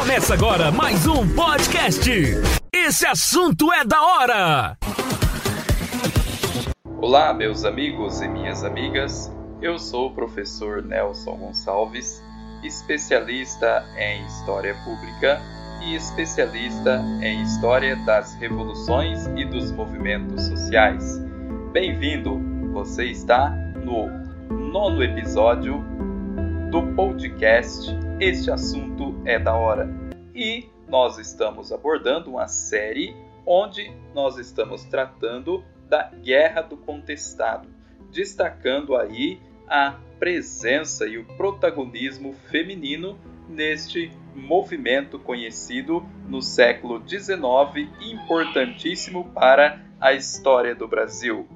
Começa agora mais um podcast. Esse assunto é da hora. Olá, meus amigos e minhas amigas. Eu sou o professor Nelson Gonçalves, especialista em História Pública e especialista em História das Revoluções e dos Movimentos Sociais. Bem-vindo! Você está no nono episódio do podcast Este Assunto é da Hora. E nós estamos abordando uma série onde nós estamos tratando da Guerra do Contestado, destacando aí a presença e o protagonismo feminino neste movimento conhecido no século XIX, importantíssimo para a história do Brasil.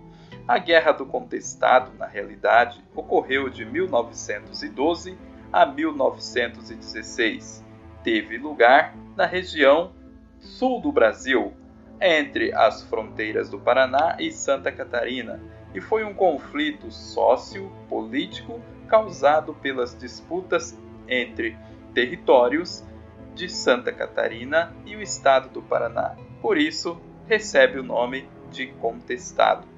A Guerra do Contestado, na realidade, ocorreu de 1912 a 1916. Teve lugar na região sul do Brasil, entre as fronteiras do Paraná e Santa Catarina, e foi um conflito sócio-político causado pelas disputas entre territórios de Santa Catarina e o estado do Paraná. Por isso, recebe o nome de contestado.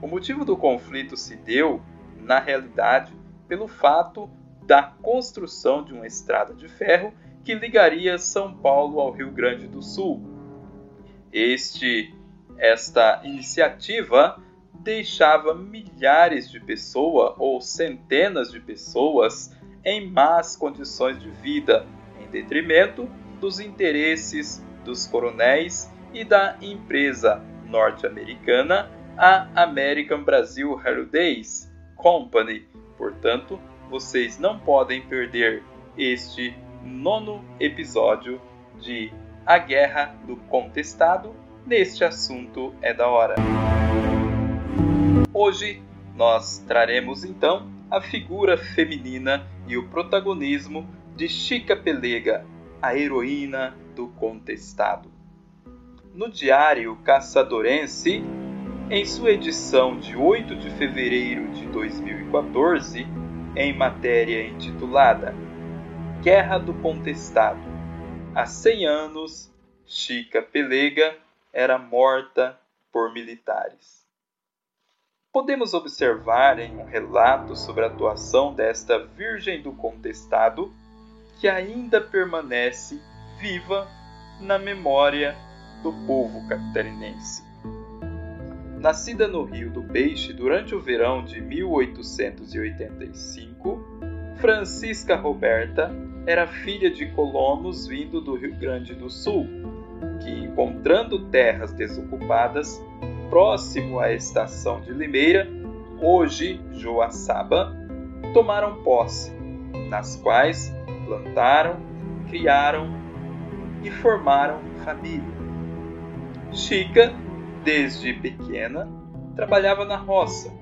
O motivo do conflito se deu, na realidade, pelo fato da construção de uma estrada de ferro que ligaria São Paulo ao Rio Grande do Sul. Este, esta iniciativa deixava milhares de pessoas ou centenas de pessoas em más condições de vida, em detrimento dos interesses dos coronéis e da empresa norte-americana a American Brazil Railways Company. Portanto, vocês não podem perder este nono episódio de A Guerra do Contestado. Neste assunto é da hora. Hoje nós traremos então a figura feminina e o protagonismo de Chica Pelega, a heroína do contestado. No diário Caçadorense, em sua edição de 8 de fevereiro de 2014, em matéria intitulada Guerra do Contestado, há 100 anos, Chica Pelega era morta por militares. Podemos observar em um relato sobre a atuação desta Virgem do Contestado que ainda permanece viva na memória do povo catarinense. Nascida no Rio do Peixe durante o verão de 1885, Francisca Roberta era filha de colonos vindo do Rio Grande do Sul, que, encontrando terras desocupadas próximo à estação de Limeira, hoje Joaçaba, tomaram posse, nas quais plantaram, criaram e formaram família. Chica desde pequena, trabalhava na roça.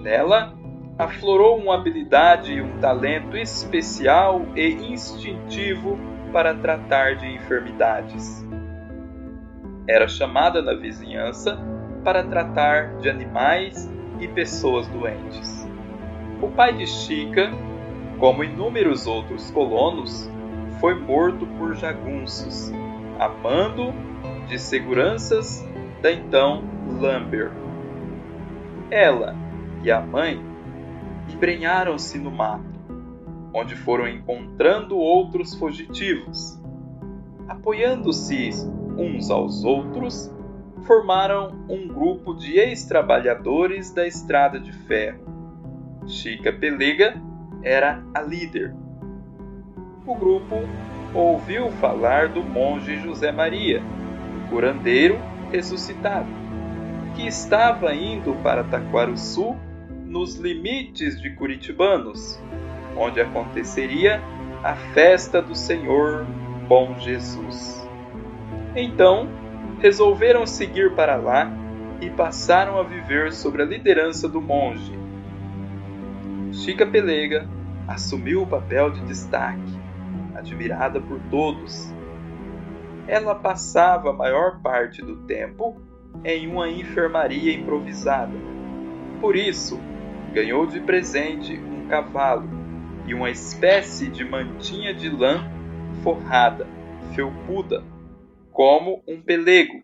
Nela, aflorou uma habilidade e um talento especial e instintivo para tratar de enfermidades. Era chamada na vizinhança para tratar de animais e pessoas doentes. O pai de Chica, como inúmeros outros colonos, foi morto por jagunços, amando de seguranças da então Lambert. Ela e a mãe embrenharam-se no mato, onde foram encontrando outros fugitivos. Apoiando-se uns aos outros, formaram um grupo de ex-trabalhadores da estrada de ferro. Chica Pelega era a líder. O grupo ouviu falar do monge José Maria, curandeiro ressuscitado, que estava indo para Taquarussu, nos limites de Curitibanos, onde aconteceria a festa do Senhor Bom Jesus. Então, resolveram seguir para lá e passaram a viver sob a liderança do monge. Chica Pelega assumiu o papel de destaque, admirada por todos ela passava a maior parte do tempo em uma enfermaria improvisada. Por isso, ganhou de presente um cavalo e uma espécie de mantinha de lã forrada, felpuda, como um pelego,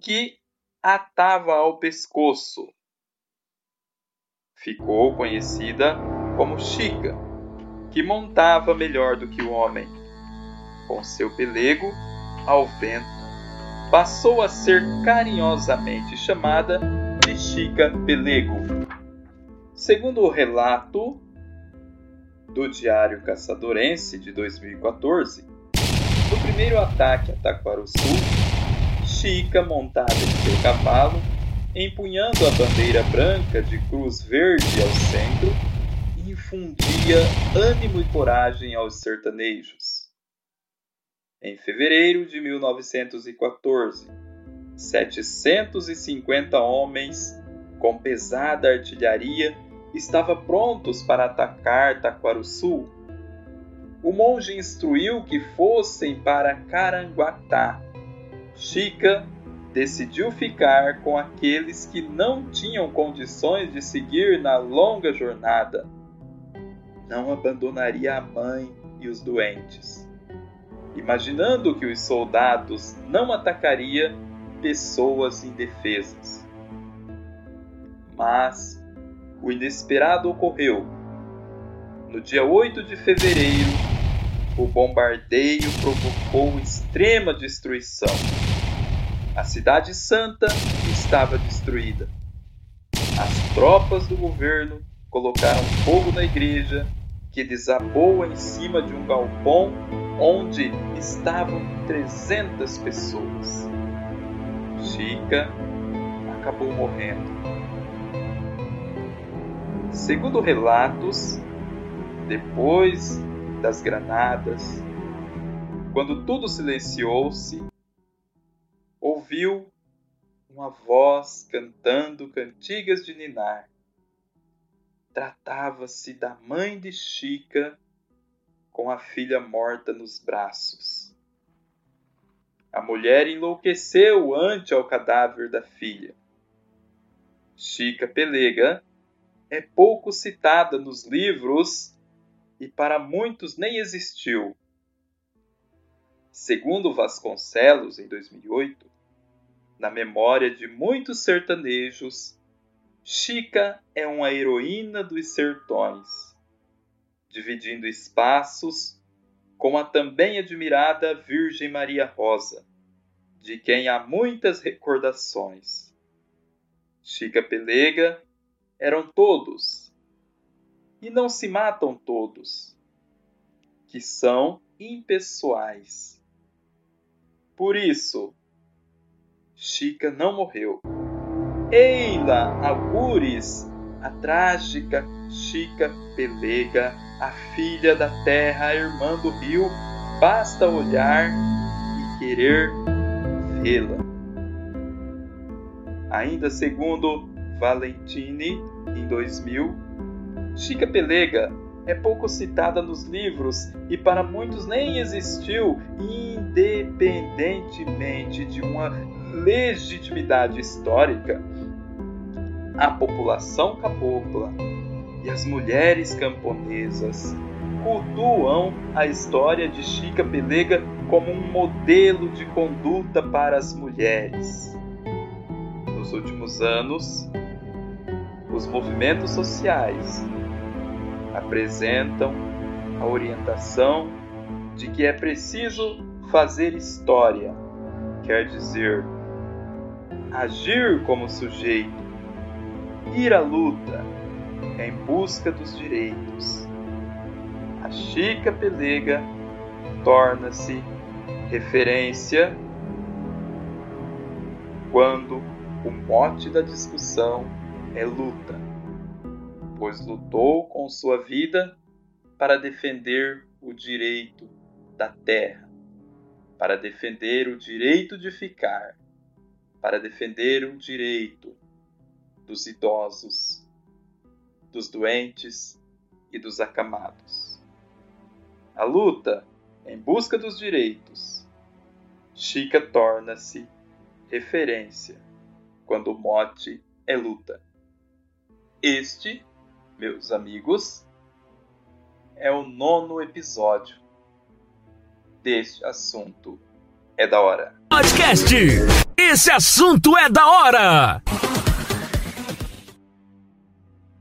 que atava ao pescoço. Ficou conhecida como Chica, que montava melhor do que o homem. Com seu pelego ao vento, passou a ser carinhosamente chamada de Chica Pelego. Segundo o relato do Diário Caçadorense de 2014, no primeiro ataque a Taquaruçu, Chica, montada em seu cavalo, empunhando a bandeira branca de cruz verde ao centro, infundia ânimo e coragem aos sertanejos. Em fevereiro de 1914, 750 homens com pesada artilharia estavam prontos para atacar Taquaruçu. O monge instruiu que fossem para Caranguatá. Chica decidiu ficar com aqueles que não tinham condições de seguir na longa jornada. Não abandonaria a mãe e os doentes. Imaginando que os soldados não atacariam pessoas indefesas. Mas o inesperado ocorreu. No dia 8 de fevereiro, o bombardeio provocou extrema destruição. A cidade santa estava destruída. As tropas do governo colocaram fogo na igreja, que desabou em cima de um galpão onde estavam 300 pessoas. Chica acabou morrendo. Segundo relatos, depois das granadas, quando tudo silenciou-se, ouviu uma voz cantando cantigas de ninar. Tratava-se da mãe de Chica com a filha morta nos braços. A mulher enlouqueceu ante ao cadáver da filha. Chica Pelega é pouco citada nos livros e para muitos nem existiu. Segundo Vasconcelos, em 2008, na memória de muitos sertanejos, Chica é uma heroína dos sertões, dividindo espaços com a também admirada Virgem Maria Rosa, de quem há muitas recordações. Chica Pelega eram todos, e não se matam todos, que são impessoais. Por isso, Chica não morreu. Eila, algures, a trágica Chica Pelega, a filha da terra, a irmã do rio, basta olhar e querer vê-la. Ainda segundo Valentini, em 2000, Chica Pelega é pouco citada nos livros e para muitos nem existiu, independentemente de uma legitimidade histórica. A população cabocla e as mulheres camponesas cultuam a história de Chica Pelega como um modelo de conduta para as mulheres. Nos últimos anos, os movimentos sociais apresentam a orientação de que é preciso fazer história, quer dizer, agir como sujeito, ir à luta em busca dos direitos. A Chica Pelega torna-se referência quando o mote da discussão é luta, pois lutou com sua vida para defender o direito da terra, para defender o direito de ficar, para defender o direito dos idosos, dos doentes e dos acamados. A luta em busca dos direitos, Chica torna-se referência quando o mote é luta. Este, meus amigos, é o nono episódio deste assunto é da hora. Podcast. Esse assunto é da hora.